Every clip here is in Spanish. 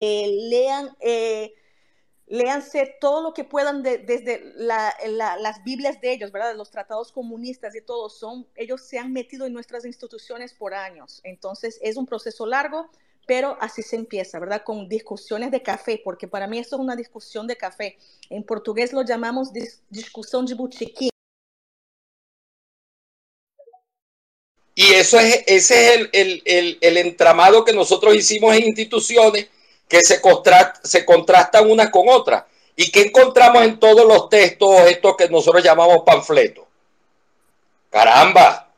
eh, lean, eh, léanse todo lo que puedan desde las Biblias de ellos, ¿verdad? Los tratados comunistas y todo son, ellos se han metido en nuestras instituciones por años. Entonces es un proceso largo, pero así se empieza, ¿verdad? Con discusiones de café, porque para mí esto es una discusión de café. En portugués lo llamamos discusión de botiquín. Y eso es, ese es el, el entramado que nosotros hicimos en instituciones que se, se contrastan unas con otras. ¿Y qué encontramos en todos los textos, estos que nosotros llamamos panfletos? Caramba,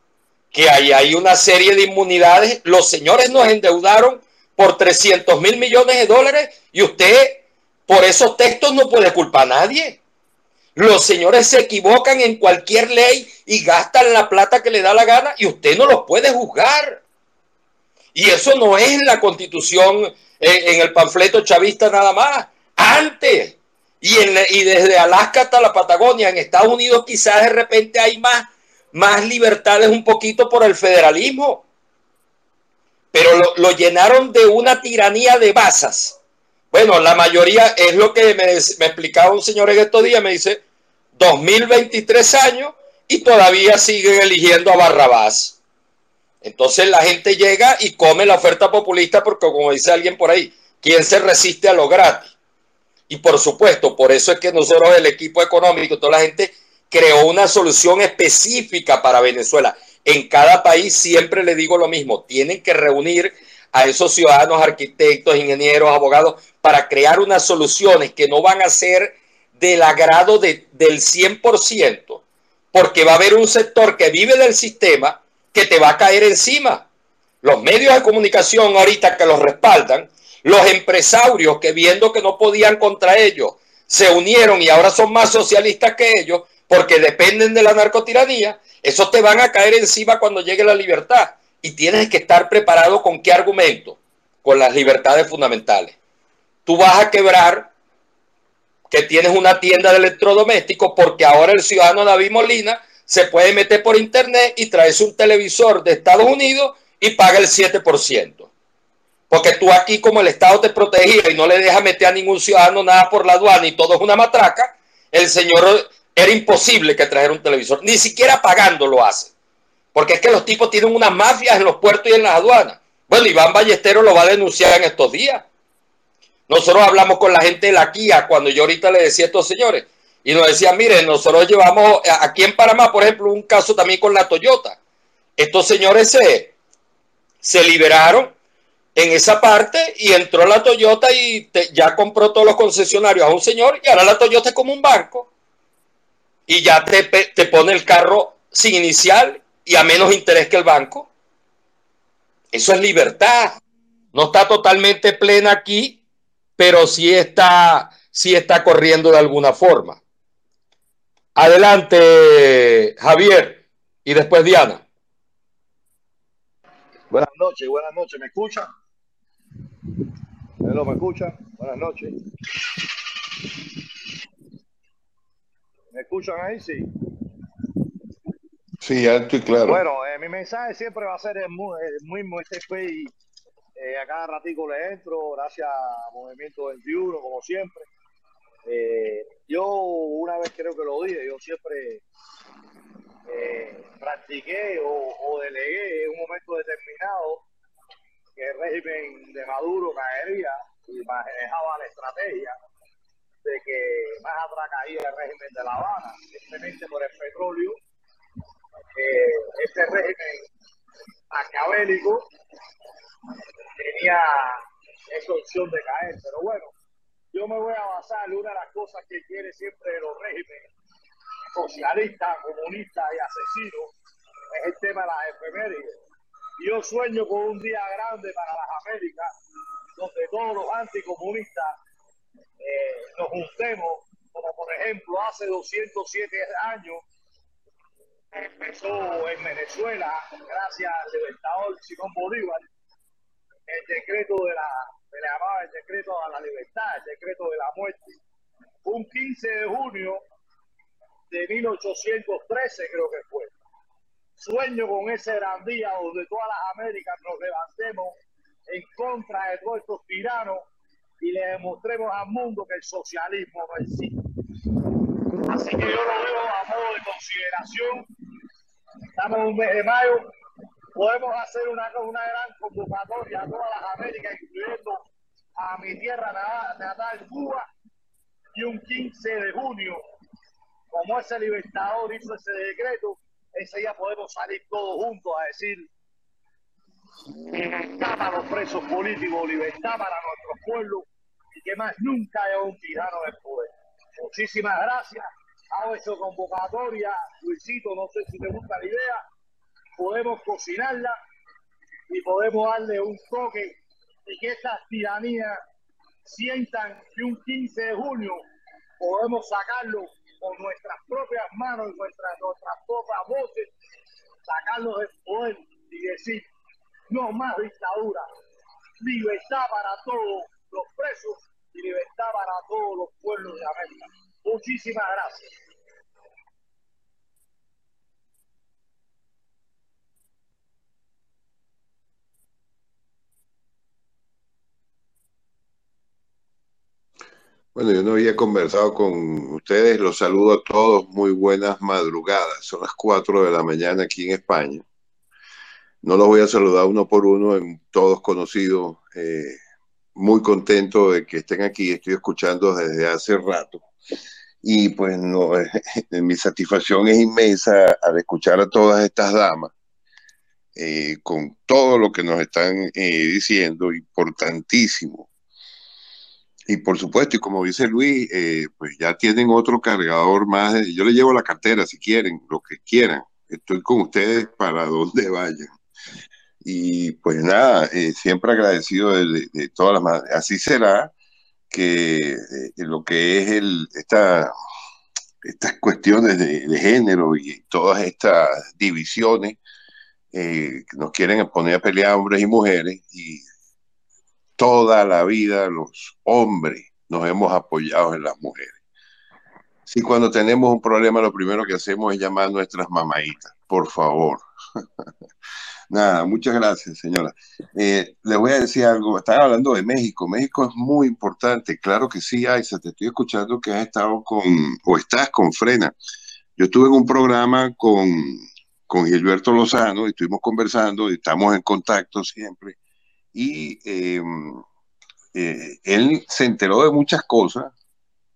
que ahí hay una serie de inmunidades. Los señores nos endeudaron por 300 mil millones de dólares y usted por esos textos no puede culpar a nadie. Los señores se equivocan en cualquier ley y gastan la plata que le da la gana y usted no los puede juzgar. Y eso no es la constitución en, el panfleto chavista nada más. Antes. Y, en, y desde Alaska hasta la Patagonia, en Estados Unidos quizás de repente hay más, más libertades un poquito por el federalismo. Pero lo, llenaron de una tiranía de basas. Bueno, la mayoría es lo que me, me explicaba un señor en estos días, me dice, 2023 años y todavía siguen eligiendo a Barrabás. Entonces la gente llega y come la oferta populista porque, como dice alguien por ahí, ¿quién se resiste a lo gratis? Y por supuesto, por eso es que nosotros, el equipo económico, toda la gente creó una solución específica para Venezuela. En cada país siempre le digo lo mismo, tienen que reunir a esos ciudadanos, arquitectos, ingenieros, abogados, para crear unas soluciones que no van a ser del agrado de, del 100%, porque va a haber un sector que vive del sistema que te va a caer encima. Los medios de comunicación ahorita que los respaldan, los empresarios que viendo que no podían contra ellos, se unieron y ahora son más socialistas que ellos porque dependen de la narcotiranía, esos te van a caer encima cuando llegue la libertad. Y tienes que estar preparado con qué argumento, con las libertades fundamentales. Tú vas a quebrar que tienes una tienda de electrodomésticos porque ahora el ciudadano David Molina se puede meter por internet y traerse un televisor de Estados Unidos y paga el 7%. Porque tú aquí como el Estado te protegía y no le deja meter a ningún ciudadano nada por la aduana y todo es una matraca, el señor era imposible que trajera un televisor. Ni siquiera pagando lo hace. Porque es que los tipos tienen unas mafias en los puertos y en las aduanas. Bueno, Iván Ballesteros lo va a denunciar en estos días. Nosotros hablamos con la gente de la Kia cuando yo ahorita le decía a estos señores, y nos decían, miren, nosotros llevamos aquí en Panamá, por ejemplo, un caso también con la Toyota. Estos señores se, se liberaron en esa parte y entró la Toyota y ya compró todos los concesionarios a un señor y ahora la Toyota es como un banco y ya te, te pone el carro sin inicial y a menos interés que el banco. Eso es libertad. No está totalmente plena aquí, pero sí está, sí está corriendo de alguna forma. Adelante, Javier, y después Diana. Buenas noches, buenas noches. ¿Me escuchan? ¿Me escuchan? Buenas noches. ¿Me escuchan ahí? Sí. Sí, alto y claro. Bueno, eh, mi mensaje siempre va a ser el mismo. Este fue eh, a cada ratico le entro, gracias a Movimiento 21, como siempre. Eh, yo una vez creo que lo dije, yo siempre eh, practiqué o, delegué en un momento determinado que el régimen de Maduro caería y manejaba la estrategia de que más atrás caía el régimen de La Habana, simplemente por el petróleo. Eh, este régimen acabélico tenía esa opción de caer, pero bueno, yo me voy a basar en una de las cosas que quiere siempre los regímenes socialistas, comunistas y asesinos, es el tema de las efemérides. Yo sueño con un día grande para las Américas, donde todos los anticomunistas eh, nos juntemos, como por ejemplo hace 207 años empezó en Venezuela, gracias al libertador Simón Bolívar, el decreto de la se le llamaba el decreto a la libertad, el decreto de la muerte. Un 15 de junio de 1813 creo que fue. Sueño con ese gran día donde todas las Américas nos levantemos en contra de todos estos tiranos le demostremos al mundo que el socialismo no existe. Así que yo lo veo a modo de consideración. Estamos en un mes de mayo, podemos hacer una, una gran convocatoria a todas las Américas, incluyendo a mi tierra natal, Cuba, y un 15 de junio, como ese libertador hizo ese decreto, ese día podemos salir todos juntos a decir libertad para los presos políticos, libertad para nuestro pueblo y que más nunca haya un tirano en el poder. Muchísimas gracias. Hago hecho convocatoria. Luisito, no sé si te gusta la idea. Podemos cocinarla y podemos darle un toque y que estas tiranías sientan que un 15 de junio podemos sacarlo con nuestras propias manos y nuestras, nuestras propias voces, sacarlos del poder y decir, no más dictadura, libertad para todos los presos y libertad para todos los pueblos de América. Muchísimas gracias. Bueno, yo no había conversado con ustedes, los saludo a todos, muy buenas madrugadas, son las 4 de la mañana aquí en España. No los voy a saludar uno por uno, todos conocidos, eh, muy contento de que estén aquí, estoy escuchando desde hace rato. Y pues mi satisfacción es inmensa al escuchar a todas estas damas, eh, con todo lo que nos están eh, diciendo, importantísimo y por supuesto, y como dice Luis, eh, pues ya tienen otro cargador más. Yo le llevo la cartera si quieren, lo que quieran. Estoy con ustedes para donde vayan. Y pues nada, eh, siempre agradecido de, todas las Así será que eh, lo que es el, esta, estas cuestiones de, género y todas estas divisiones nos quieren poner a pelear hombres y mujeres y toda la vida los hombres nos hemos apoyado en las mujeres. Si cuando tenemos un problema lo primero que hacemos es llamar a nuestras mamaitas, por favor. Nada, muchas gracias, señora. Eh, le voy a decir algo, están hablando de México. México es muy importante, claro que sí, Aisa, te estoy escuchando que has estado con, o estás con Frena. Yo estuve en un programa con, con Gilberto Lozano y estuvimos conversando y estamos en contacto siempre y em, eh, él se enteró de muchas cosas,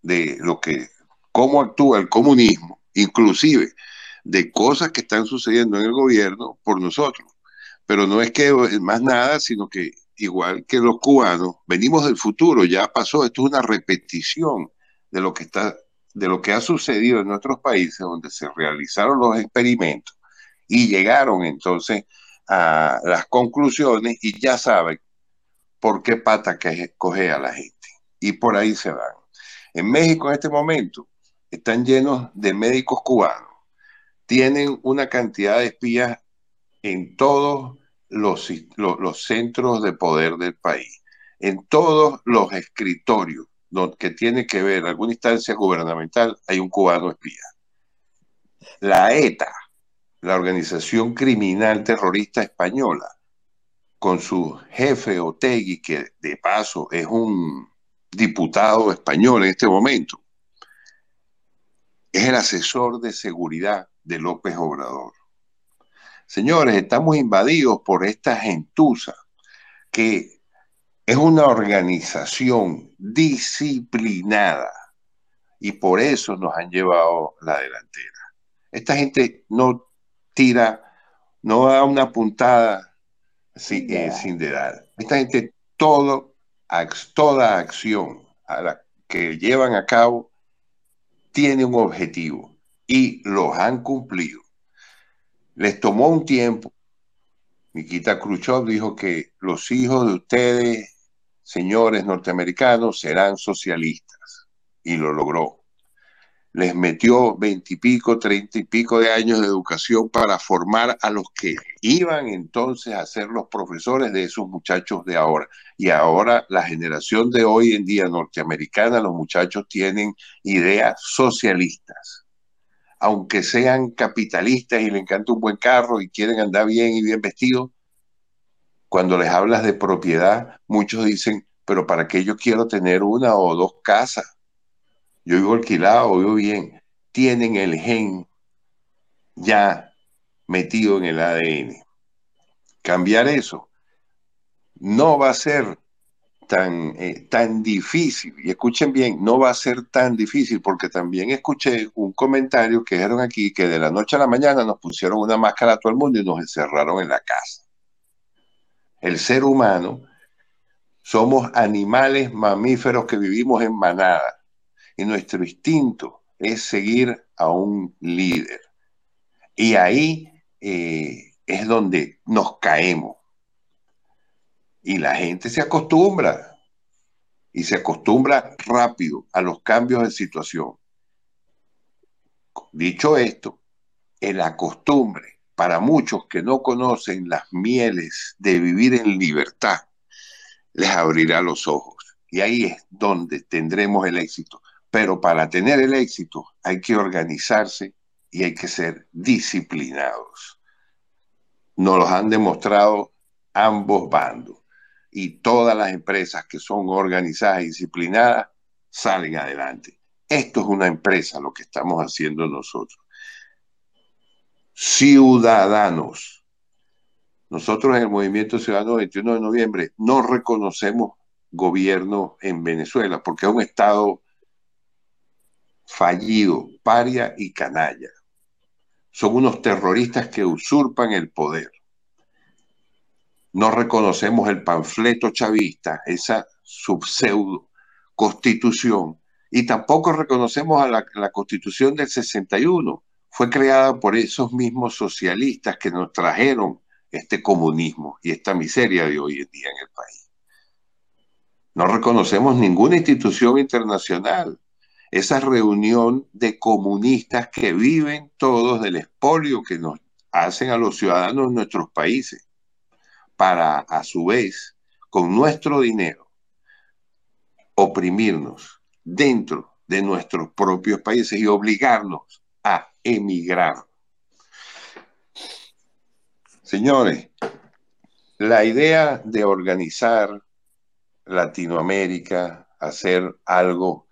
de lo que, cómo actúa el comunismo, inclusive de cosas que están sucediendo en el gobierno por nosotros. Pero no es que más nada, sino que igual que los cubanos, venimos del futuro, ya pasó, esto es una repetición de lo que está de lo que ha sucedido en nuestros países donde se realizaron los experimentos y llegaron entonces a las conclusiones y ya saben por qué pata que coge a la gente. Y por ahí se van. En México en este momento están llenos de médicos cubanos. Tienen una cantidad de espías en todos los, los, centros de poder del país, en todos los escritorios que tiene que ver alguna instancia gubernamental, hay un cubano espía. La ETA, la organización criminal terrorista española, con su jefe Otegui, que de paso es un diputado español en este momento, es el asesor de seguridad de López Obrador. Señores, estamos invadidos por esta gentuza que es una organización disciplinada y por eso nos han llevado la delantera. Esta gente no tira, no da una puntada sin, eh, sin dedar. Esta gente, todo, toda acción a la que llevan a cabo tiene un objetivo y los han cumplido. Les tomó un tiempo. Nikita Khrushchev dijo que los hijos de ustedes, señores norteamericanos, serán socialistas y lo logró les metió veintipico, treinta y pico de años de educación para formar a los que iban entonces a ser los profesores de esos muchachos de ahora. Y ahora la generación de hoy en día norteamericana, los muchachos tienen ideas socialistas. Aunque sean capitalistas y les encanta un buen carro y quieren andar bien y bien vestidos, cuando les hablas de propiedad, muchos dicen, pero ¿para qué yo quiero tener una o dos casas? Yo vivo alquilado, vivo bien. Tienen el gen ya metido en el ADN. Cambiar eso no va a ser tan, eh, tan difícil. Y escuchen bien, no va a ser tan difícil porque también escuché un comentario que dijeron aquí que de la noche a la mañana nos pusieron una máscara a todo el mundo y nos encerraron en la casa. El ser humano somos animales mamíferos que vivimos en manada y nuestro instinto es seguir a un líder. Y ahí eh, es donde nos caemos. Y la gente se acostumbra y se acostumbra rápido a los cambios de situación. Dicho esto, el acostumbre para muchos que no conocen las mieles de vivir en libertad les abrirá los ojos. Y ahí es donde tendremos el éxito. Pero para tener el éxito hay que organizarse y hay que ser disciplinados. Nos los han demostrado ambos bandos. Y todas las empresas que son organizadas y disciplinadas salen adelante. Esto es una empresa, lo que estamos haciendo nosotros. Ciudadanos nosotros en el Movimiento Ciudadano 21 de noviembre no reconocemos gobierno en Venezuela porque es un Estado fallido, paria y canalla. Son unos terroristas que usurpan el poder. No reconocemos el panfleto chavista, esa subseudo constitución, y tampoco reconocemos a la, la constitución del 61. Fue creada por esos mismos socialistas que nos trajeron este comunismo y esta miseria de hoy en día en el país. No reconocemos ninguna institución internacional. Esa reunión de comunistas que viven todos del expolio que nos hacen a los ciudadanos de nuestros países para, a su vez, con nuestro dinero, oprimirnos dentro de nuestros propios países y obligarnos a emigrar. Señores, la idea de organizar Latinoamérica, hacer algo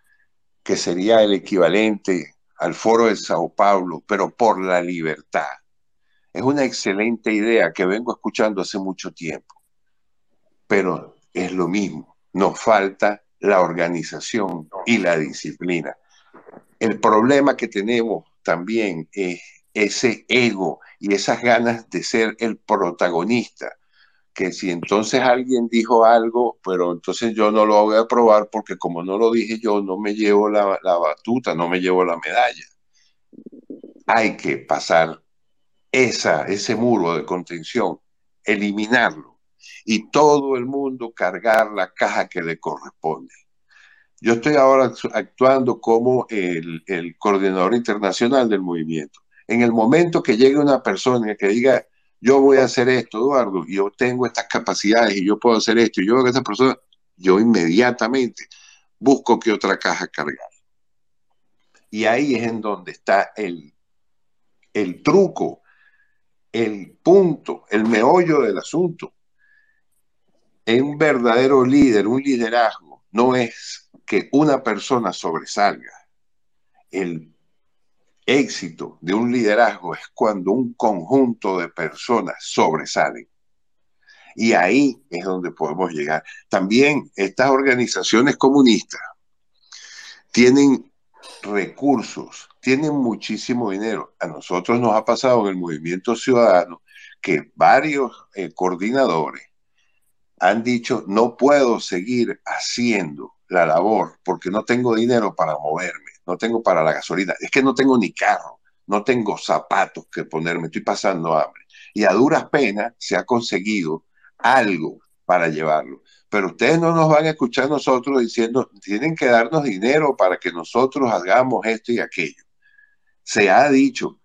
que sería el equivalente al foro de Sao Paulo, pero por la libertad, es una excelente idea que vengo escuchando hace mucho tiempo, pero es lo mismo, nos falta la organización y la disciplina. El problema que tenemos también es ese ego y esas ganas de ser el protagonista. Que si entonces alguien dijo algo, pero entonces yo no lo voy a probar porque como no lo dije yo, no me llevo la, la batuta, no me llevo la medalla. Hay que pasar esa, ese muro de contención, eliminarlo y todo el mundo cargar la caja que le corresponde. Yo estoy ahora actuando como el, el coordinador internacional del movimiento en el momento que llegue una persona que diga, yo voy a hacer esto, Eduardo, yo tengo estas capacidades y yo puedo hacer esto, y yo que esa persona, yo inmediatamente busco que otra caja cargar. Y ahí es en donde está el, el truco, el punto, el meollo del asunto. Un verdadero líder, un liderazgo, no es que una persona sobresalga. El éxito de un liderazgo es cuando un conjunto de personas sobresalen. Y ahí es donde podemos llegar. También estas organizaciones comunistas tienen recursos, tienen muchísimo dinero. A nosotros nos ha pasado en el movimiento ciudadano que varios eh, coordinadores han dicho, no puedo seguir haciendo la labor porque no tengo dinero para moverme no tengo para la gasolina, es que no tengo ni carro, no tengo zapatos que ponerme, estoy pasando hambre. Y a duras penas se ha conseguido algo para llevarlo. Pero ustedes no nos van a escuchar nosotros diciendo, tienen que darnos dinero para que nosotros hagamos esto y aquello. Se ha dicho,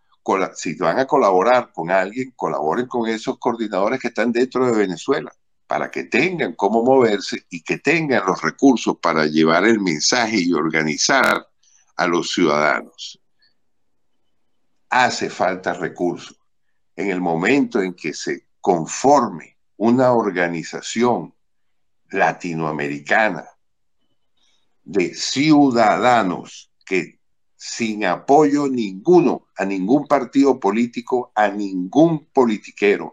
si van a colaborar con alguien, colaboren con esos coordinadores que están dentro de Venezuela para que tengan cómo moverse y que tengan los recursos para llevar el mensaje y organizar a los ciudadanos. Hace falta recursos. En el momento en que se conforme una organización latinoamericana de ciudadanos que sin apoyo ninguno a ningún partido político, a ningún politiquero,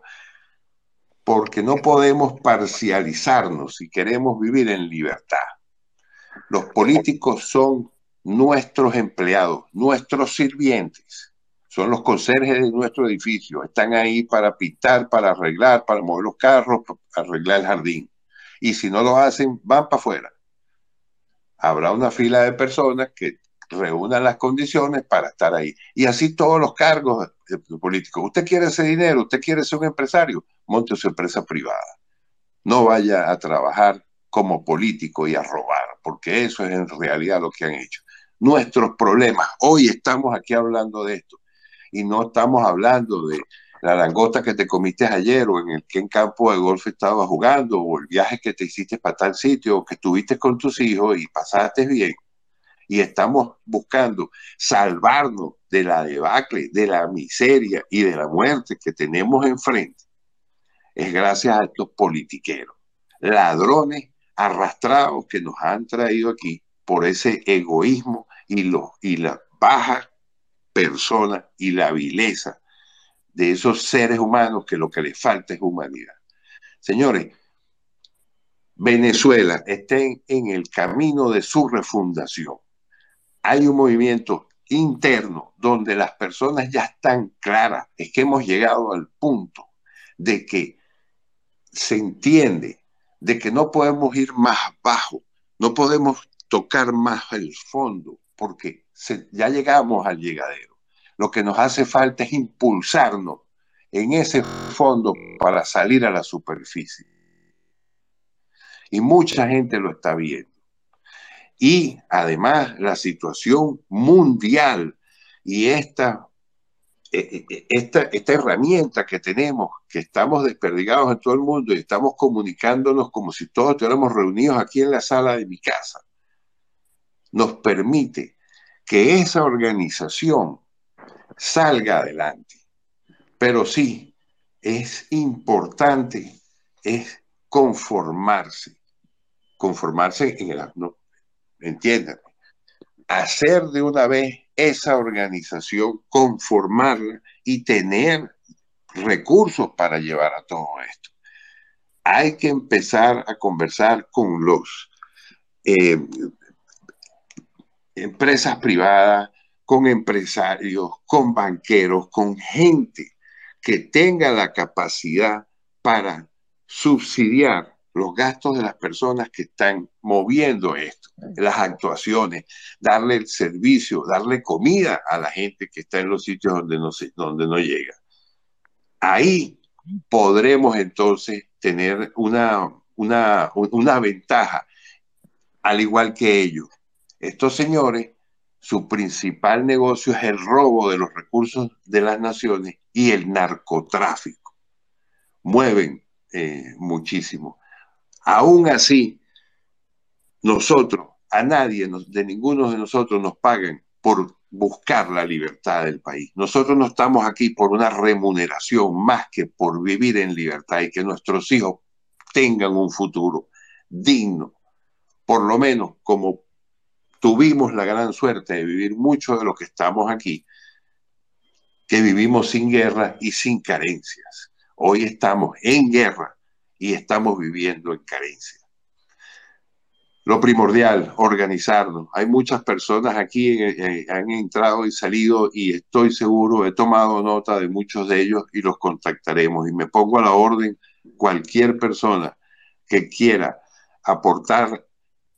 porque no podemos parcializarnos si queremos vivir en libertad. Los políticos son nuestros empleados, nuestros sirvientes, son los conserjes de nuestro edificio, están ahí para pintar, para arreglar, para mover los carros, para arreglar el jardín. Y si no lo hacen, van para afuera. Habrá una fila de personas que reúnan las condiciones para estar ahí. Y así todos los cargos políticos. Usted quiere ese dinero, usted quiere ser un empresario, monte su empresa privada. No vaya a trabajar como político y a robar, porque eso es en realidad lo que han hecho. Nuestros problemas, hoy estamos aquí hablando de esto, y no estamos hablando de la langosta que te comiste ayer o en el que en campo de golf estabas jugando o el viaje que te hiciste para tal sitio o que estuviste con tus hijos y pasaste bien. Y estamos buscando salvarnos de la debacle, de la miseria y de la muerte que tenemos enfrente. Es gracias a estos politiqueros, ladrones arrastrados que nos han traído aquí por ese egoísmo y, los, y la baja persona y la vileza de esos seres humanos que lo que les falta es humanidad. Señores, Venezuela está en, el camino de su refundación. Hay un movimiento interno donde las personas ya están claras. Es que hemos llegado al punto de que se entiende de que no podemos ir más bajo, no podemos tocar más el fondo, porque ya llegamos al llegadero. Lo que nos hace falta es impulsarnos en ese fondo para salir a la superficie. Y mucha gente lo está viendo. Y además la situación mundial y esta, e, e, esta, esta herramienta que tenemos, que estamos desperdigados en todo el mundo y estamos comunicándonos como si todos estuviéramos reunidos aquí en la sala de mi casa, nos permite que esa organización salga adelante. Pero sí, es importante, es conformarse, conformarse en el... No, entiendan, hacer de una vez esa organización, conformarla y tener recursos para llevar a todo esto. Hay que empezar a conversar con los eh, empresas privadas, con empresarios, con banqueros, con gente que tenga la capacidad para subsidiar los gastos de las personas que están moviendo esto, las actuaciones, darle el servicio, darle comida a la gente que está en los sitios donde no, donde no llega. Ahí podremos entonces tener una, una, una ventaja, al igual que ellos. Estos señores su principal negocio es el robo de los recursos de las naciones y el narcotráfico. Mueven eh, muchísimo. Aún así, nosotros, a nadie, de ninguno de nosotros nos pagan por buscar la libertad del país. Nosotros no estamos aquí por una remuneración más que por vivir en libertad y que nuestros hijos tengan un futuro digno, por lo menos como tuvimos la gran suerte de vivir mucho de lo que estamos aquí, que vivimos sin guerra y sin carencias. Hoy estamos en guerra y estamos viviendo en carencia. Lo primordial, organizarnos. Hay muchas personas aquí que eh, han entrado y salido y estoy seguro, he tomado nota de muchos de ellos y los contactaremos. Y me pongo a la orden cualquier persona que quiera aportar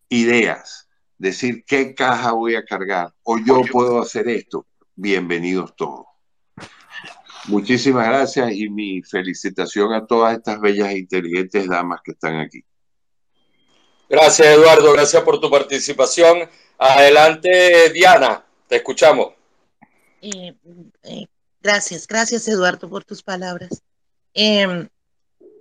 ideas, decir qué caja voy a cargar o yo puedo hacer esto, bienvenidos todos. Muchísimas gracias y mi felicitación a todas estas bellas e inteligentes damas que están aquí. Gracias Eduardo, gracias por tu participación. Adelante Diana, te escuchamos. Eh, eh, gracias, gracias Eduardo por tus palabras. Em,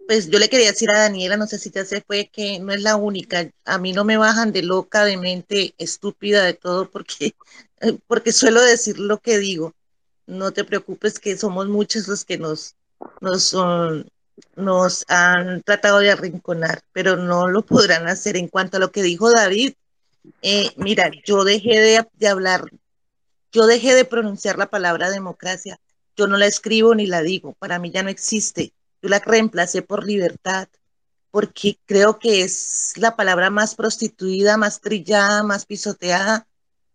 pues yo le quería decir a Daniela, no sé si ya se fue, que no es la única. A mí no me bajan de loca, de mente estúpida, de todo, porque, porque suelo decir lo que digo. No te preocupes que somos muchos los que nos, nos, nos han tratado de arrinconar, pero no lo podrán hacer. En cuanto a lo que dijo David, eh, mira, yo dejé de, de, hablar, yo dejé de pronunciar la palabra democracia. Yo no la escribo ni la digo, para mí ya no existe. Yo la reemplacé por libertad, porque creo que es la palabra más prostituida, más trillada, más pisoteada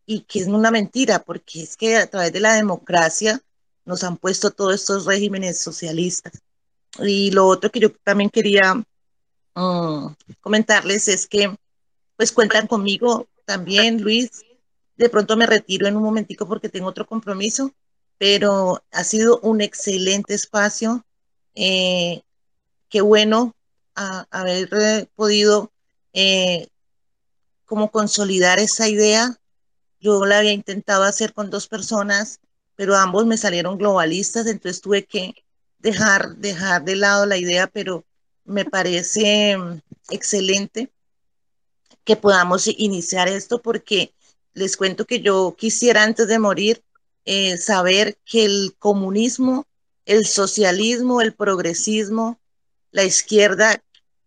y que es una mentira, porque es que a través de la democracia nos han puesto todos estos regímenes socialistas. Y lo otro que yo también quería um, comentarles es que pues cuentan conmigo también, Luis. De pronto me retiro en un momentico porque tengo otro compromiso, pero ha sido un excelente espacio. Eh, qué bueno haber podido eh, como consolidar esa idea. Yo la había intentado hacer con dos personas, pero ambos me salieron globalistas, entonces tuve que dejar, dejar de lado la idea, pero me parece mm, excelente que podamos iniciar esto porque les cuento que yo quisiera antes de morir eh, saber que el comunismo, el socialismo, el progresismo, la izquierda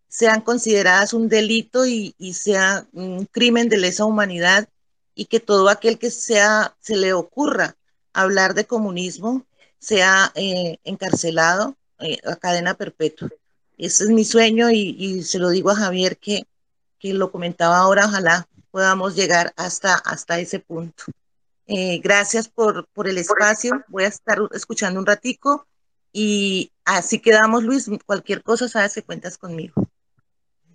sean consideradas un delito y, y, sea un crimen de lesa humanidad y que todo aquel que sea se le ocurra hablar de comunismo sea eh, encarcelado eh, a cadena perpetua. Ese es mi sueño y, y, se lo digo a Javier que, que lo comentaba ahora, ojalá podamos llegar hasta, hasta ese punto. Eh, gracias por, por el espacio, voy a estar escuchando un ratico y así quedamos, Luis. Cualquier cosa, sabes que cuentas conmigo.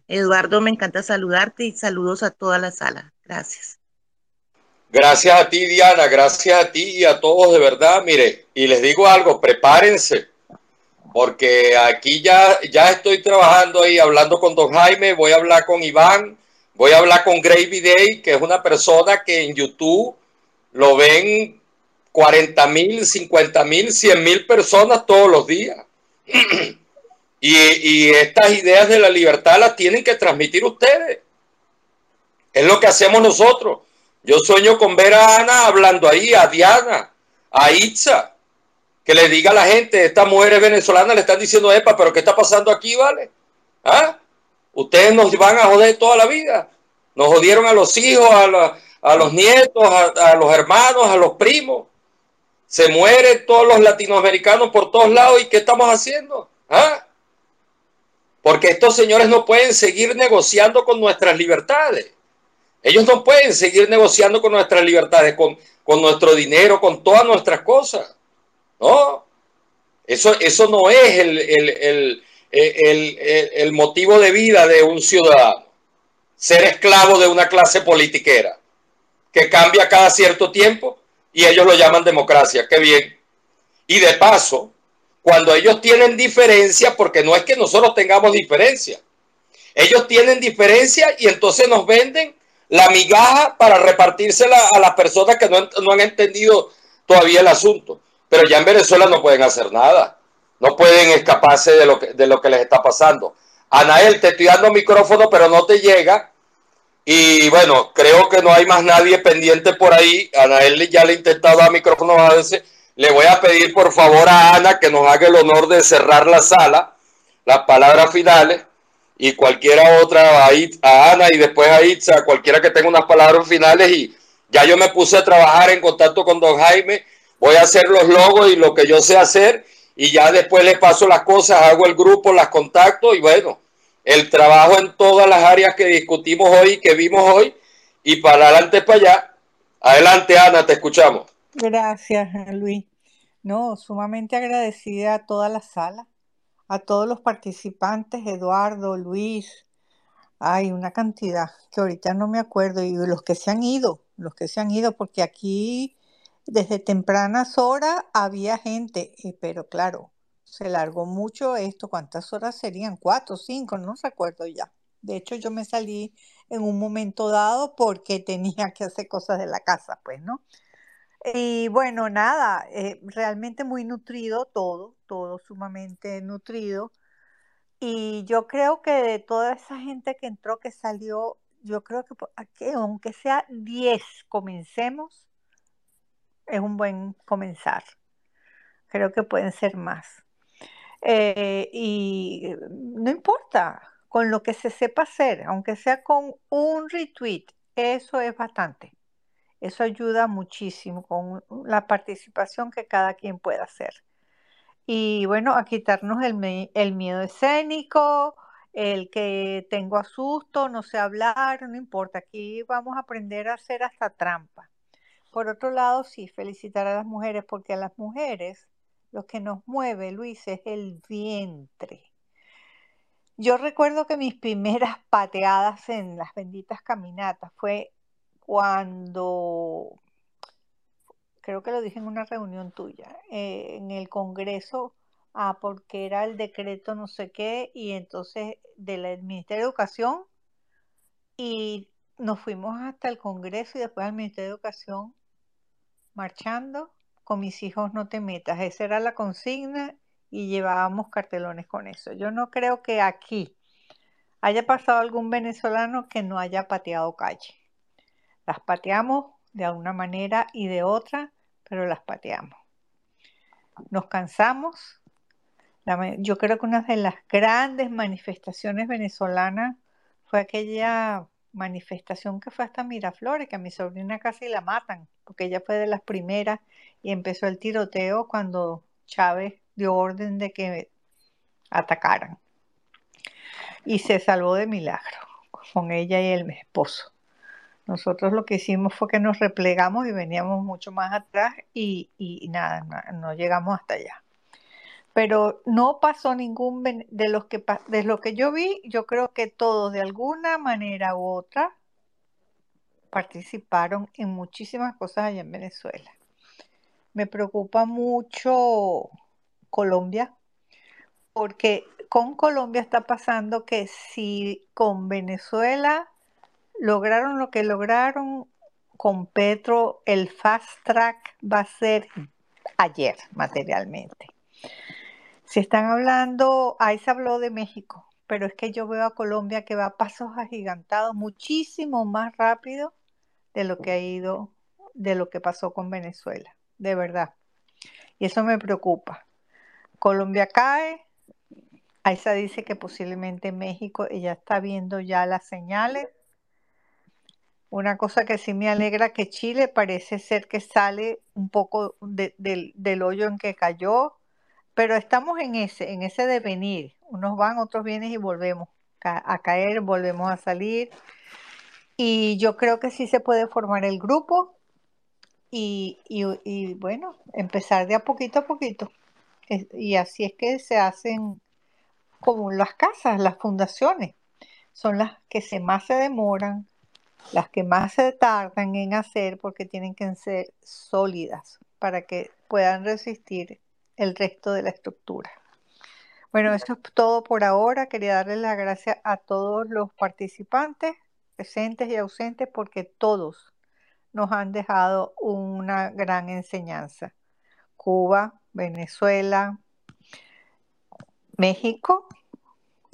Eduardo, me encanta saludarte y saludos a toda la sala. Gracias. Gracias a ti, Diana, gracias a ti y a todos de verdad. Mire, y les digo algo, prepárense, porque aquí ya, ya estoy trabajando ahí, hablando con don Jaime, voy a hablar con Iván, voy a hablar con Gravy Day, que es una persona que en YouTube lo ven 40 mil, 50 mil, 100 mil personas todos los días. y, y estas ideas de la libertad las tienen que transmitir ustedes. Es lo que hacemos nosotros. Yo sueño con ver a Ana hablando ahí, a Diana, a Itza, que le diga a la gente, estas mujeres venezolanas le están diciendo, epa, pero ¿qué está pasando aquí, vale? ¿Ah? Ustedes nos van a joder toda la vida. Nos jodieron a los hijos, a, la, a los nietos, a, los hermanos, a los primos. Se mueren todos los latinoamericanos por todos lados. ¿Y qué estamos haciendo? ¿Ah? Porque estos señores no pueden seguir negociando con nuestras libertades. Ellos no pueden seguir negociando con nuestras libertades, con, con nuestro dinero, con todas nuestras cosas. No. Eso, eso no es el, el, el, el, motivo de vida de un ciudadano. Ser esclavo de una clase politiquera que cambia cada cierto tiempo y ellos lo llaman democracia. Qué bien. Y de paso, cuando ellos tienen diferencia, porque no es que nosotros tengamos diferencia, ellos tienen diferencia y entonces nos venden la migaja para repartírsela a las personas que no, no, han entendido todavía el asunto. Pero ya en Venezuela no pueden hacer nada. No pueden escaparse de lo que, de lo que les está pasando. Anael, te estoy dando micrófono, pero no te llega. Y bueno, creo que no hay más nadie pendiente por ahí. Anael ya le ha intentado dar micrófono a veces. Le voy a pedir por favor a Ana que nos haga el honor de cerrar la sala, las palabras finales y cualquiera otra, a, Ana y después a Itza, cualquiera que tenga unas palabras finales y ya yo me puse a trabajar en contacto con don Jaime, voy a hacer los logos y lo que yo sé hacer y ya después le paso las cosas, hago el grupo, las contacto y bueno, el trabajo en todas las áreas que discutimos hoy, que vimos hoy y para adelante, para allá. Adelante, Ana, te escuchamos. Gracias, Luis. No, sumamente agradecida a toda la sala a todos los participantes, Eduardo, Luis, hay una cantidad que ahorita no me acuerdo, y los que se han ido, los que se han ido, porque aquí desde tempranas horas había gente, pero claro, se largó mucho esto, ¿cuántas horas serían? Cuatro, cinco, no recuerdo ya. De hecho, yo me salí en un momento dado porque tenía que hacer cosas de la casa, pues, ¿no? Y bueno, nada, eh, realmente muy nutrido todo, todo sumamente nutrido. Y yo creo que de toda esa gente que entró, que salió, yo creo que, que aunque sea 10, comencemos, es un buen comenzar. Creo que pueden ser más. Eh, y no importa, con lo que se sepa hacer, aunque sea con un retweet, eso es bastante. Eso ayuda muchísimo con la participación que cada quien pueda hacer. Y bueno, a quitarnos el, el miedo escénico, el que tengo asusto, no sé hablar, no importa. Aquí vamos a aprender a hacer hasta trampa. Por otro lado, sí, felicitar a las mujeres, porque a las mujeres lo que nos mueve, Luis, es el vientre. Yo recuerdo que mis primeras pateadas en las benditas caminatas fue cuando, creo que lo dije en una reunión tuya, eh, en el Congreso, ah, porque era el decreto no sé qué, y entonces del Ministerio de Educación, y nos fuimos hasta el Congreso y después al Ministerio de Educación marchando, mis hijos no te metas, esa era la consigna y llevábamos cartelones con eso. Yo no creo que aquí haya pasado algún venezolano que no haya pateado calle. Las pateamos de alguna manera y de otra, pero las pateamos. Nos cansamos. yo creo que una de las grandes manifestaciones venezolanas fue aquella manifestación que fue hasta Miraflores, que a mi sobrina casi la matan, porque ella fue de las primeras y empezó el tiroteo cuando Chávez dio orden de que atacaran. Y se salvó de milagro con ella y el esposo. Nosotros lo que hicimos fue que nos replegamos y veníamos mucho más atrás y, nada, no, llegamos hasta allá. Pero no pasó ningún de los que de lo que yo vi, yo creo que todos de alguna manera u otra participaron en muchísimas cosas allá en Venezuela. Me preocupa mucho Colombia, porque con Colombia está pasando que si con Venezuela lograron lo que lograron, con Petro el fast track va a ser ayer materialmente. Se están hablando, ahí se habló de México, pero es que yo veo a Colombia que va a pasos agigantados muchísimo más rápido de lo que ha ido, de lo que pasó con Venezuela, de verdad. Y eso me preocupa. Colombia cae, Aiza dice que posiblemente México, ella está viendo ya las señales una cosa que sí me alegra que Chile parece ser que sale un poco del hoyo en que cayó, pero estamos en ese, en ese devenir. Unos van, otros vienen y volvemos a caer, volvemos a salir. Y yo creo que sí se puede formar el grupo y, y bueno, empezar de a poquito a poquito. Y así es que se hacen como las casas, las fundaciones. Son las que se más se demoran, las que más se tardan en hacer porque tienen que ser sólidas para que puedan resistir el resto de la estructura. Bueno, eso es todo por ahora. Quería darles las gracias a todos los participantes, presentes y ausentes, porque todos nos han dejado una gran enseñanza. Cuba, Venezuela, México,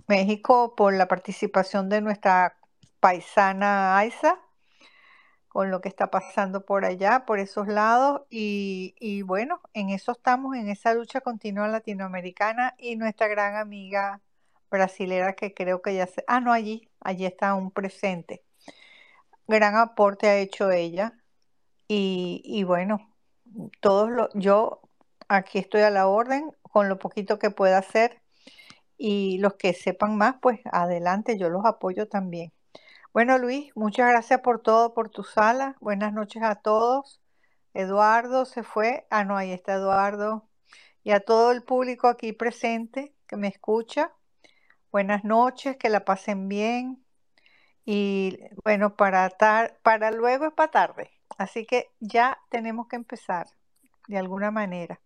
México por la participación de nuestra paisana Aiza con lo que está pasando por allá, por esos lados. Y, bueno, en eso estamos, en esa lucha continua latinoamericana y nuestra gran amiga brasilera que creo que ya se... Ah, no, allí, allí está un presente. Gran aporte ha hecho ella. Y, y bueno, todos los, yo aquí estoy a la orden con lo poquito que pueda hacer. Y los que sepan más, pues adelante, yo los apoyo también. Bueno, Luis, muchas gracias por todo, por tu sala. Buenas noches a todos. Eduardo se fue. Ah, no, ahí está Eduardo. Y a todo el público aquí presente que me escucha. Buenas noches, que la pasen bien. Y bueno, para, para luego es para tarde. Así que ya tenemos que empezar de alguna manera.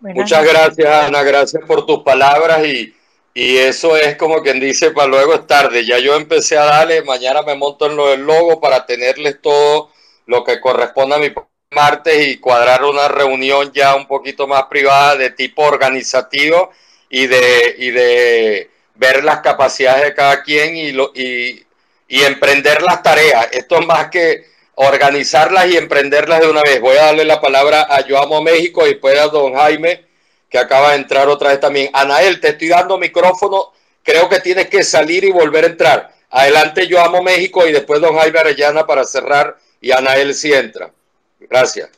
Muchas gracias, Ana. Gracias por tus palabras y y eso es como quien dice, para luego es tarde. Ya yo empecé a darle, mañana me monto en lo del logo para tenerles todo lo que corresponde a mi martes y cuadrar una reunión ya un poquito más privada de tipo organizativo y de, y de ver las capacidades de cada quien y, lo, y, y emprender las tareas. Esto es más que organizarlas y emprenderlas de una vez. Voy a darle la palabra a Yo Amo México y después a don Jaime que acaba de entrar otra vez también. Anael, te estoy dando micrófono. Creo que tienes que salir y volver a entrar. Adelante, yo amo México y después don Jaime Arellana para cerrar y Anael si entra. Gracias.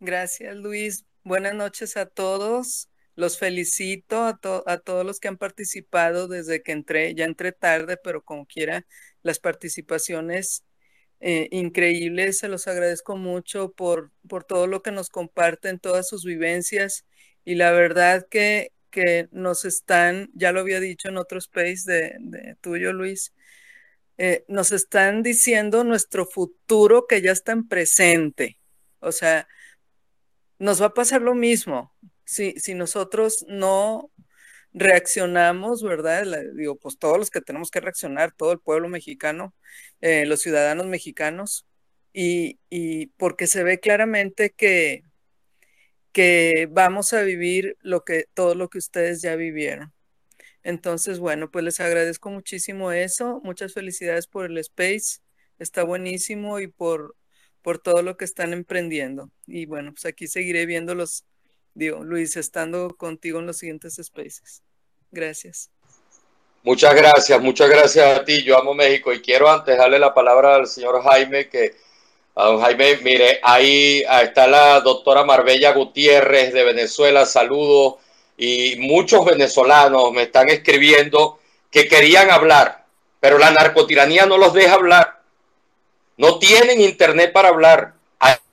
Gracias, Luis. Buenas noches a todos. Los felicito a, a todos los que han participado desde que entré. Ya entré tarde, pero como quiera, las participaciones eh, increíbles. Se los agradezco mucho por, por todo lo que nos comparten, todas sus vivencias. Y la verdad que, que nos están, ya lo había dicho en otro space de, tuyo, Luis, eh, nos están diciendo nuestro futuro que ya está en presente. O sea, nos va a pasar lo mismo. Si, si nosotros no reaccionamos, ¿verdad? digo, pues todos los que tenemos que reaccionar, todo el pueblo mexicano, eh, los ciudadanos mexicanos, y, porque se ve claramente que, que vamos a vivir lo que, todo lo que ustedes ya vivieron. Entonces, bueno, pues les agradezco muchísimo eso. Muchas felicidades por el space. Está buenísimo y por, por todo lo que están emprendiendo. Y bueno, pues aquí seguiré viéndolos digo, Luis, estando contigo en los siguientes spaces. Gracias. Muchas gracias, muchas gracias a ti. Yo amo México y quiero antes darle la palabra al señor Jaime, que a don Jaime, mire, ahí está la doctora Marbella Gutiérrez de Venezuela, saludos, y muchos venezolanos me están escribiendo que querían hablar, pero la narcotiranía no los deja hablar. No tienen internet para hablar.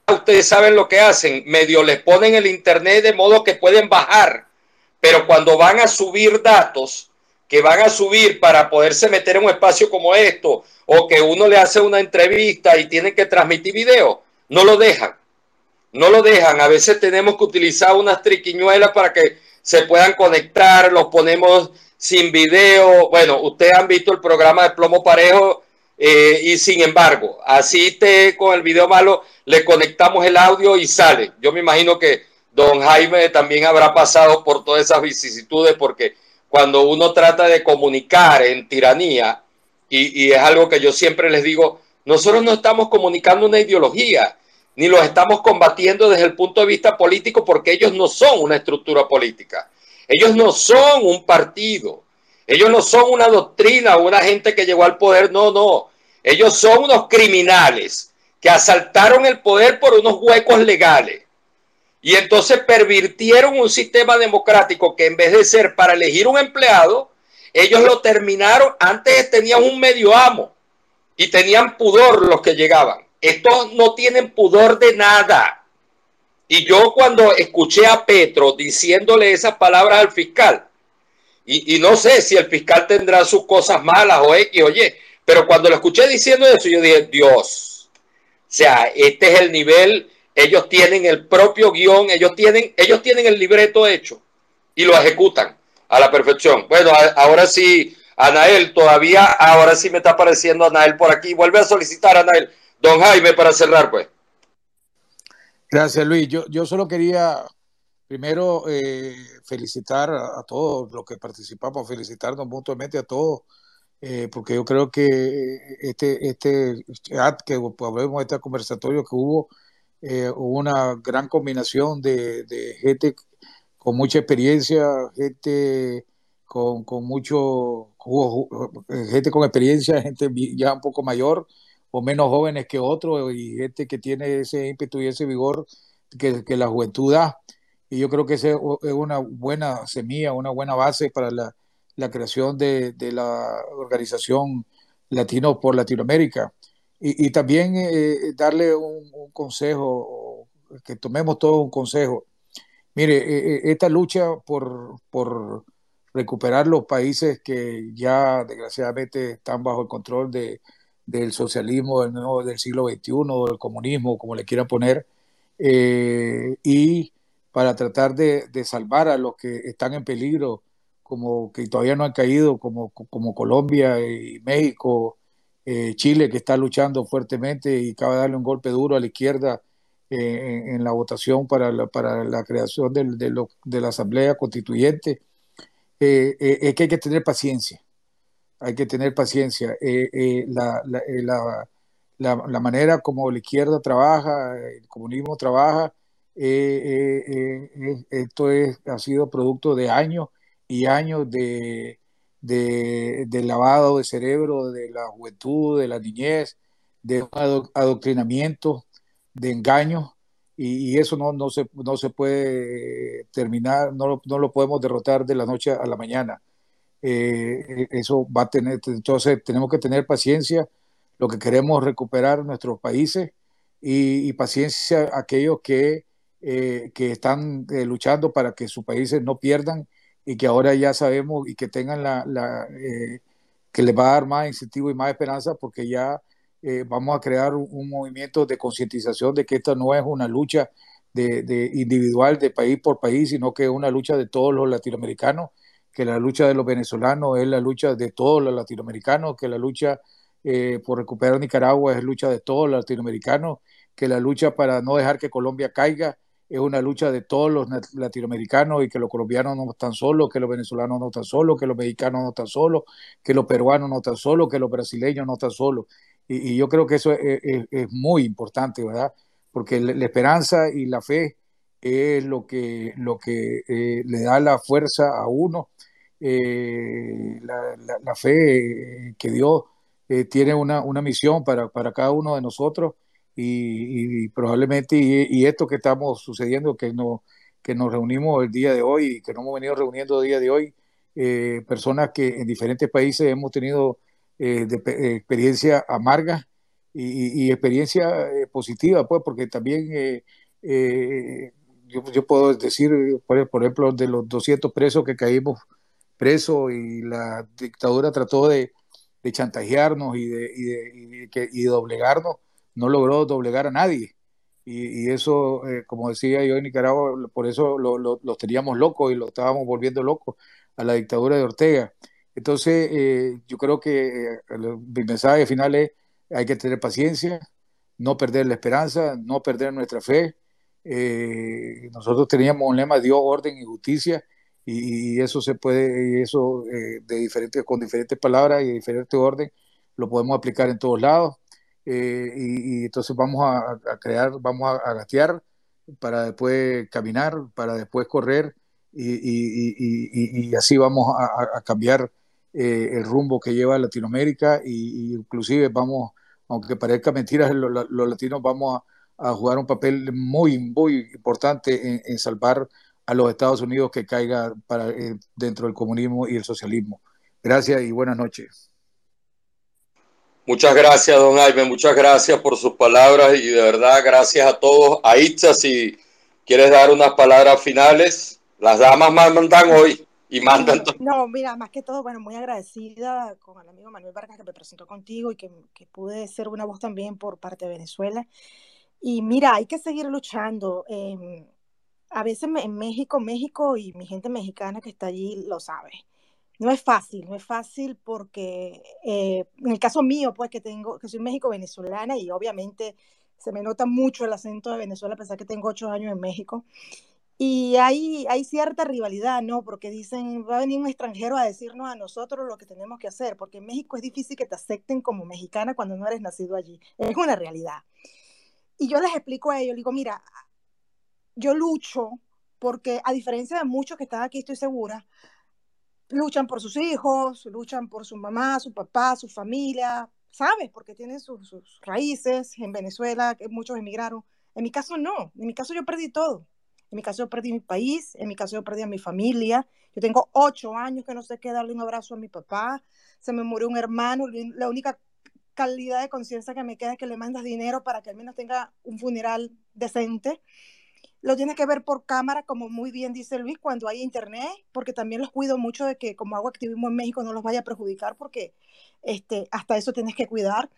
Ustedes saben lo que hacen, medio les ponen el internet de modo que pueden bajar, pero cuando van a subir datos, que van a subir para poderse meter en un espacio como esto, o que uno le hace una entrevista y tienen que transmitir video, no lo dejan. No lo dejan. A veces tenemos que utilizar unas triquiñuelas para que se puedan conectar, los ponemos sin video. Bueno, ustedes han visto el programa de plomo parejo eh, y sin embargo, así te con el video malo, le conectamos el audio y sale. Yo me imagino que don Jaime también habrá pasado por todas esas vicisitudes porque cuando uno trata de comunicar en tiranía, y, es algo que yo siempre les digo, nosotros no estamos comunicando una ideología, ni los estamos combatiendo desde el punto de vista político porque ellos no son una estructura política, ellos no son un partido, ellos no son una doctrina o una gente que llegó al poder, no, no. Ellos son unos criminales que asaltaron el poder por unos huecos legales. Y entonces pervirtieron un sistema democrático que en vez de ser para elegir un empleado, ellos lo terminaron, antes tenían un medio amo y tenían pudor los que llegaban. Estos no tienen pudor de nada. Y yo cuando escuché a Petro diciéndole esas palabras al fiscal, y, no sé si el fiscal tendrá sus cosas malas o X, oye, pero cuando lo escuché diciendo eso, yo dije, Dios, o sea, este es el nivel, ellos tienen el propio guion, ellos tienen, ellos tienen el libreto hecho y lo ejecutan a la perfección. Bueno, ahora sí, Anael, todavía, ahora sí me está apareciendo Anael por aquí. Vuelve a solicitar, Anael. Don Jaime, para cerrar, pues. Gracias, Luis. Yo, yo solo quería primero eh, felicitar a, todos los que participamos, felicitarnos mutuamente a todos, eh, porque yo creo que este, este chat, que hablemos este conversatorio que hubo, eh, una gran combinación de, gente con mucha experiencia, gente con, con mucho, gente con experiencia, gente ya un poco mayor o menos jóvenes que otros y gente que tiene ese ímpetu y ese vigor que, la juventud da. Y yo creo que esa es una buena semilla, una buena base para la, creación de, la organización Latino por Latinoamérica. Y, y también eh, darle un, consejo, que tomemos todo un consejo. Mire, eh, eh, esta lucha por, por recuperar los países que ya desgraciadamente están bajo el control de, del socialismo del, del siglo XXI, del comunismo, como le quieran poner, y para tratar de, salvar a los que están en peligro, como que todavía no han caído, como, como Colombia y México, eh, Chile, que está luchando fuertemente y acaba de darle un golpe duro a la izquierda eh, en, la votación para la, para la creación de, de, la Asamblea Constituyente, eh, es que hay que tener paciencia. Hay que tener paciencia. La, la, la manera como la izquierda trabaja, el comunismo trabaja, esto es, ha sido producto de años y años de, de, lavado de cerebro de la juventud, de la niñez, de adoctrinamiento, de engaños, y, eso no, no, se, no se puede terminar, no, no lo podemos derrotar de la noche a la mañana. Eh, eso va a tener, entonces tenemos que tener paciencia, lo que queremos recuperar nuestros países y, paciencia aquellos que, eh, que están eh, luchando para que sus países no pierdan y que ahora ya sabemos y que tengan la, la que les va a dar más incentivo y más esperanza porque ya vamos a crear un, movimiento de concientización de que esta no es una lucha de, de, individual de país por país, sino que es una lucha de todos los latinoamericanos que la lucha de los venezolanos es la lucha de todos los latinoamericanos, que la lucha eh, por recuperar Nicaragua es lucha de todos los latinoamericanos, que la lucha para no dejar que Colombia caiga es una lucha de todos los latinoamericanos y que los colombianos no están solos, que los venezolanos no están solos, que los mexicanos no están solos, que los peruanos no están solos, que los brasileños no están solos. Y, yo creo que eso es, muy importante, ¿verdad? Porque la, esperanza y la fe es lo que, lo que eh, le da la fuerza a uno eh, la, fe que Dios eh, tiene una, misión para, cada uno de nosotros y, probablemente y, esto que estamos sucediendo, que, no, que nos reunimos el día de hoy y que nos hemos venido reuniendo el día de hoy, eh, personas que en diferentes países hemos tenido de, experiencia amarga y, experiencia positiva, pues, porque también yo, puedo decir, por, por, ejemplo, de los 200 presos que caímos preso y la dictadura trató de, chantajearnos y de, y, doblegarnos, no logró doblegar a nadie. Y, eso, eh, como decía yo en Nicaragua, por eso los teníamos locos y lo estábamos volviendo locos a la dictadura de Ortega. Entonces, eh, yo creo que eh, mi mensaje final es, hay que tener paciencia, no perder la esperanza, no perder nuestra fe. nosotros teníamos un lema, Dios, orden y justicia, y, eso se puede, eso eh, de diferentes, con diferentes palabras y diferente orden, lo podemos aplicar en todos lados. Eh, y, entonces vamos a, crear, vamos a, gatear para después caminar, para después correr y, así vamos a, cambiar eh, el rumbo que lleva Latinoamérica y, inclusive vamos, aunque parezca mentira, los, latinos vamos a, jugar un papel muy, muy importante en, en salvar a los Estados Unidos que caiga para, eh, dentro del comunismo y el socialismo. Gracias y buenas noches. Muchas gracias, don Jaime. Muchas gracias por sus palabras y de verdad gracias a todos. A Itza, si quieres dar unas palabras finales, las damas mandan hoy y mandan. No, mira, más que todo, bueno, muy agradecida con el amigo Manuel Vargas que me presentó contigo y que, que pude ser una voz también por parte de Venezuela. Y mira, hay que seguir luchando. Eh, a veces en México, México y mi gente mexicana que está allí lo sabe. No es fácil, no es fácil porque eh, en el caso mío, pues que tengo, que soy México-venezolana y obviamente se me nota mucho el acento de Venezuela a pesar que tengo ocho años en México. Y hay, cierta rivalidad, ¿no? Porque dicen, va a venir un extranjero a decirnos a nosotros lo que tenemos que hacer, porque en México es difícil que te acepten como mexicana cuando no eres nacido allí. Es una realidad. Y yo les explico a ellos, digo, mira, yo lucho porque a diferencia de muchos que están aquí, estoy segura, luchan por sus hijos, luchan por su mamá, su papá, su familia, ¿sabes? Porque tienen sus, raíces en Venezuela, que muchos emigraron. En mi caso no, en mi caso yo perdí todo. En mi caso yo perdí mi país, en mi caso yo perdí a mi familia. Yo tengo ocho años que no sé qué darle un abrazo a mi papá. Se me murió un hermano. La única calidad de conciencia que me queda es que le mandas dinero para que al menos tenga un funeral decente lo tienes que ver por cámara, como muy bien dice Luis, cuando hay internet, porque también los cuido mucho de que como hago activismo en México no los vaya a perjudicar, porque este, hasta eso tienes que cuidar.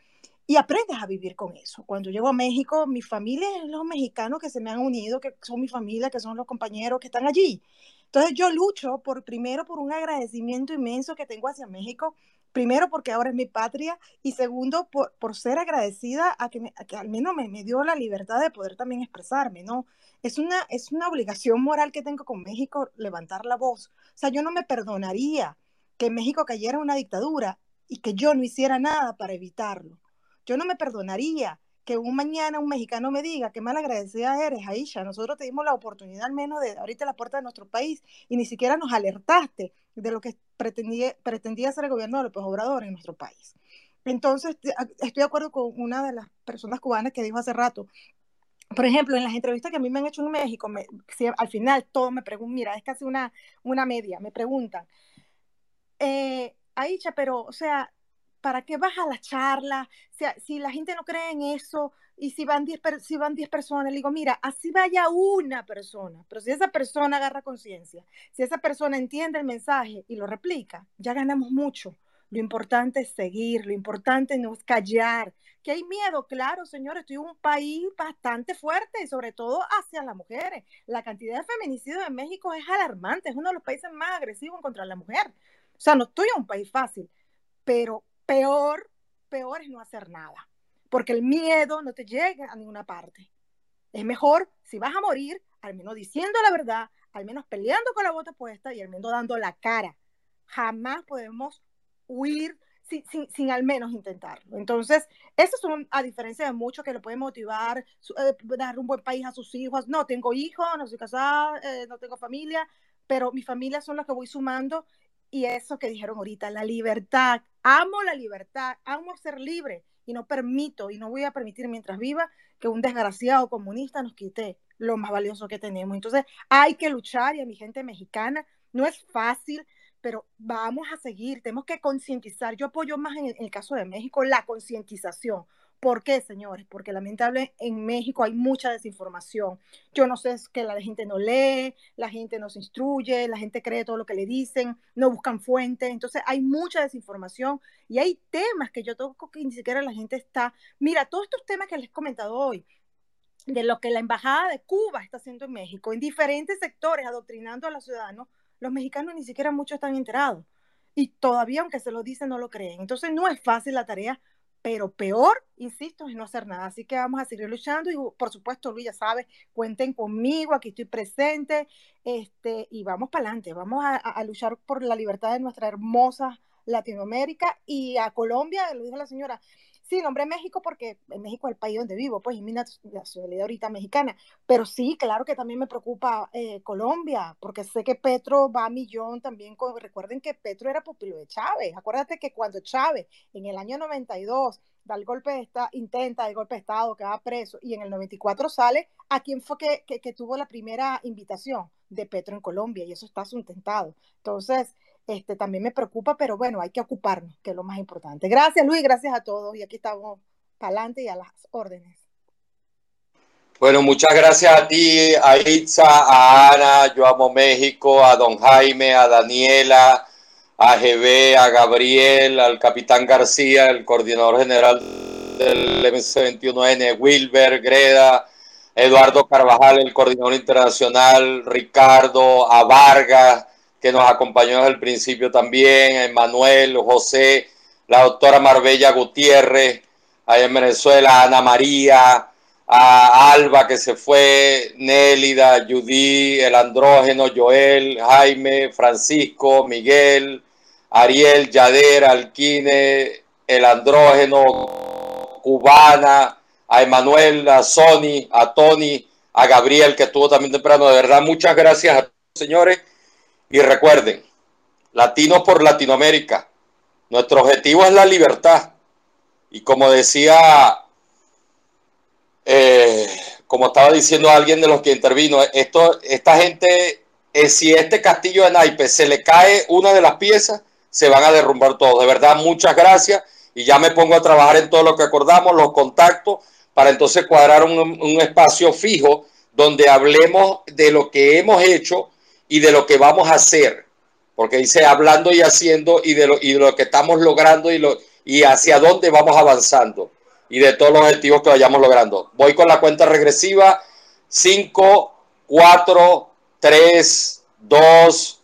Y aprendes a vivir con eso. Cuando llego a México, mi familia es los mexicanos que se me han unido, que son mi familia, que son los compañeros que están allí. Entonces yo lucho por primero por un agradecimiento inmenso que tengo hacia México, primero porque ahora es mi patria y segundo por, por ser agradecida a que, que al menos me, me, dio la libertad de poder también expresarme, ¿no? Es una, es una obligación moral que tengo con México levantar la voz. O sea, yo no me perdonaría que México cayera una dictadura y que yo no hiciera nada para evitarlo. Yo no me perdonaría que un mañana un mexicano me diga, qué mal agradecida eres, Aisha, nosotros te dimos la oportunidad al menos de abrirte la puerta de nuestro país y ni siquiera nos alertaste de lo que pretendía, pretendía hacer el gobierno de López Obrador en nuestro país. Entonces, estoy de acuerdo con una de las personas cubanas que dijo hace rato, por ejemplo, en las entrevistas que a mí me han hecho en México, al final todo me preguntan, mira, es casi una, una media, me preguntan, eh, pero, o sea, ¿para qué vas a la charla? si la gente no cree en eso y si van 10 si van diez personas, le digo, mira, así vaya una persona, pero si esa persona agarra conciencia, si esa persona entiende el mensaje y lo replica, ya ganamos mucho. Lo importante es seguir, lo importante no es callar. Que hay miedo, claro, señores, estoy en un país bastante fuerte y sobre todo hacia las mujeres. La cantidad de feminicidios en México es alarmante, es uno de los países más agresivos contra la mujer. O sea, no estoy en un país fácil, pero peor, peor es no hacer nada, porque el miedo no te llega a ninguna parte. Es mejor, si vas a morir, al menos diciendo la verdad, al menos peleando con la bota puesta y al menos dando la cara. Jamás podemos huir sin, sin, al menos intentarlo. Entonces, eso es a diferencia de muchos que le pueden motivar, eh, dar un buen país a sus hijos. No, tengo hijos, no soy casada, eh, no tengo familia, pero mi familia son las que voy sumando y eso que dijeron ahorita, la libertad. Amo la libertad, amo ser libre y no permito y no voy a permitir mientras viva que un desgraciado comunista nos quite lo más valioso que tenemos. Entonces hay que luchar y a mi gente mexicana no es fácil, pero vamos a seguir, tenemos que concientizar. Yo apoyo más en el caso de México la concientización. ¿Por qué, señores? Porque lamentablemente en México hay mucha desinformación. Yo no sé, es que la gente no lee, la gente no se instruye, la gente cree todo lo que le dicen, no buscan fuentes. Entonces hay mucha desinformación y hay temas que yo toco que ni siquiera la gente está. Mira, todos estos temas que les he comentado hoy, de lo que la Embajada de Cuba está haciendo en México, en diferentes sectores, adoctrinando a los ciudadanos, los mexicanos ni siquiera muchos están enterados. Y todavía, aunque se lo dicen, no lo creen. Entonces no es fácil la tarea pero peor, insisto, es no hacer nada. Así que vamos a seguir luchando y por supuesto, Luis, ya sabes, cuenten conmigo, aquí estoy presente, este, y vamos para adelante, vamos a, luchar por la libertad de nuestra hermosa Latinoamérica y a Colombia, lo dijo la señora, Sí, nombré México porque en México es el país donde vivo, pues, y mi nacionalidad ahorita mexicana. Pero sí, claro que también me preocupa eh, Colombia, porque sé que Petro va a millón también. Con, recuerden que Petro era pupilo de Chávez. Acuérdate que cuando Chávez, en el año 92, da el golpe de estado, intenta el golpe de Estado, que va preso, y en el 94 sale, ¿a quién fue que, que, que tuvo la primera invitación? De Petro en Colombia, y eso está sustentado. Entonces, este, también me preocupa, pero bueno, hay que ocuparnos, que es lo más importante. Gracias Luis, gracias a todos y aquí estamos para adelante y a las órdenes. Bueno, muchas gracias a ti, a Itza, a Ana, yo amo México, a don Jaime, a Daniela, a GB, a Gabriel, al capitán García, el coordinador general del MC21N, Wilber, Greda, Eduardo Carvajal, el coordinador internacional, Ricardo, a Vargas, que nos acompañó desde el principio también, a Emanuel, José, la doctora Marbella Gutiérrez, allá en Venezuela, Ana María, a Alba que se fue, Nélida, Judy, el andrógeno, Joel, Jaime, Francisco, Miguel, Ariel, Yader, Alquine, el andrógeno, Cubana, a Emanuel, a Sony, a Tony, a Gabriel que estuvo también temprano. De verdad, muchas gracias a todos, señores y recuerden, latinos por Latinoamérica, nuestro objetivo es la libertad. Y como decía, eh, como estaba diciendo alguien de los que intervino, esto, esta gente, eh, si este castillo de naipes se le cae una de las piezas, se van a derrumbar todos. De verdad, muchas gracias. Y ya me pongo a trabajar en todo lo que acordamos, los contactos, para entonces cuadrar un, un espacio fijo donde hablemos de lo que hemos hecho y de lo que vamos a hacer, porque dice hablando y haciendo y de lo, y de lo que estamos logrando y, lo, y hacia dónde vamos avanzando y de todos los objetivos que vayamos logrando. Voy con la cuenta regresiva. 5, 4, 3, 2,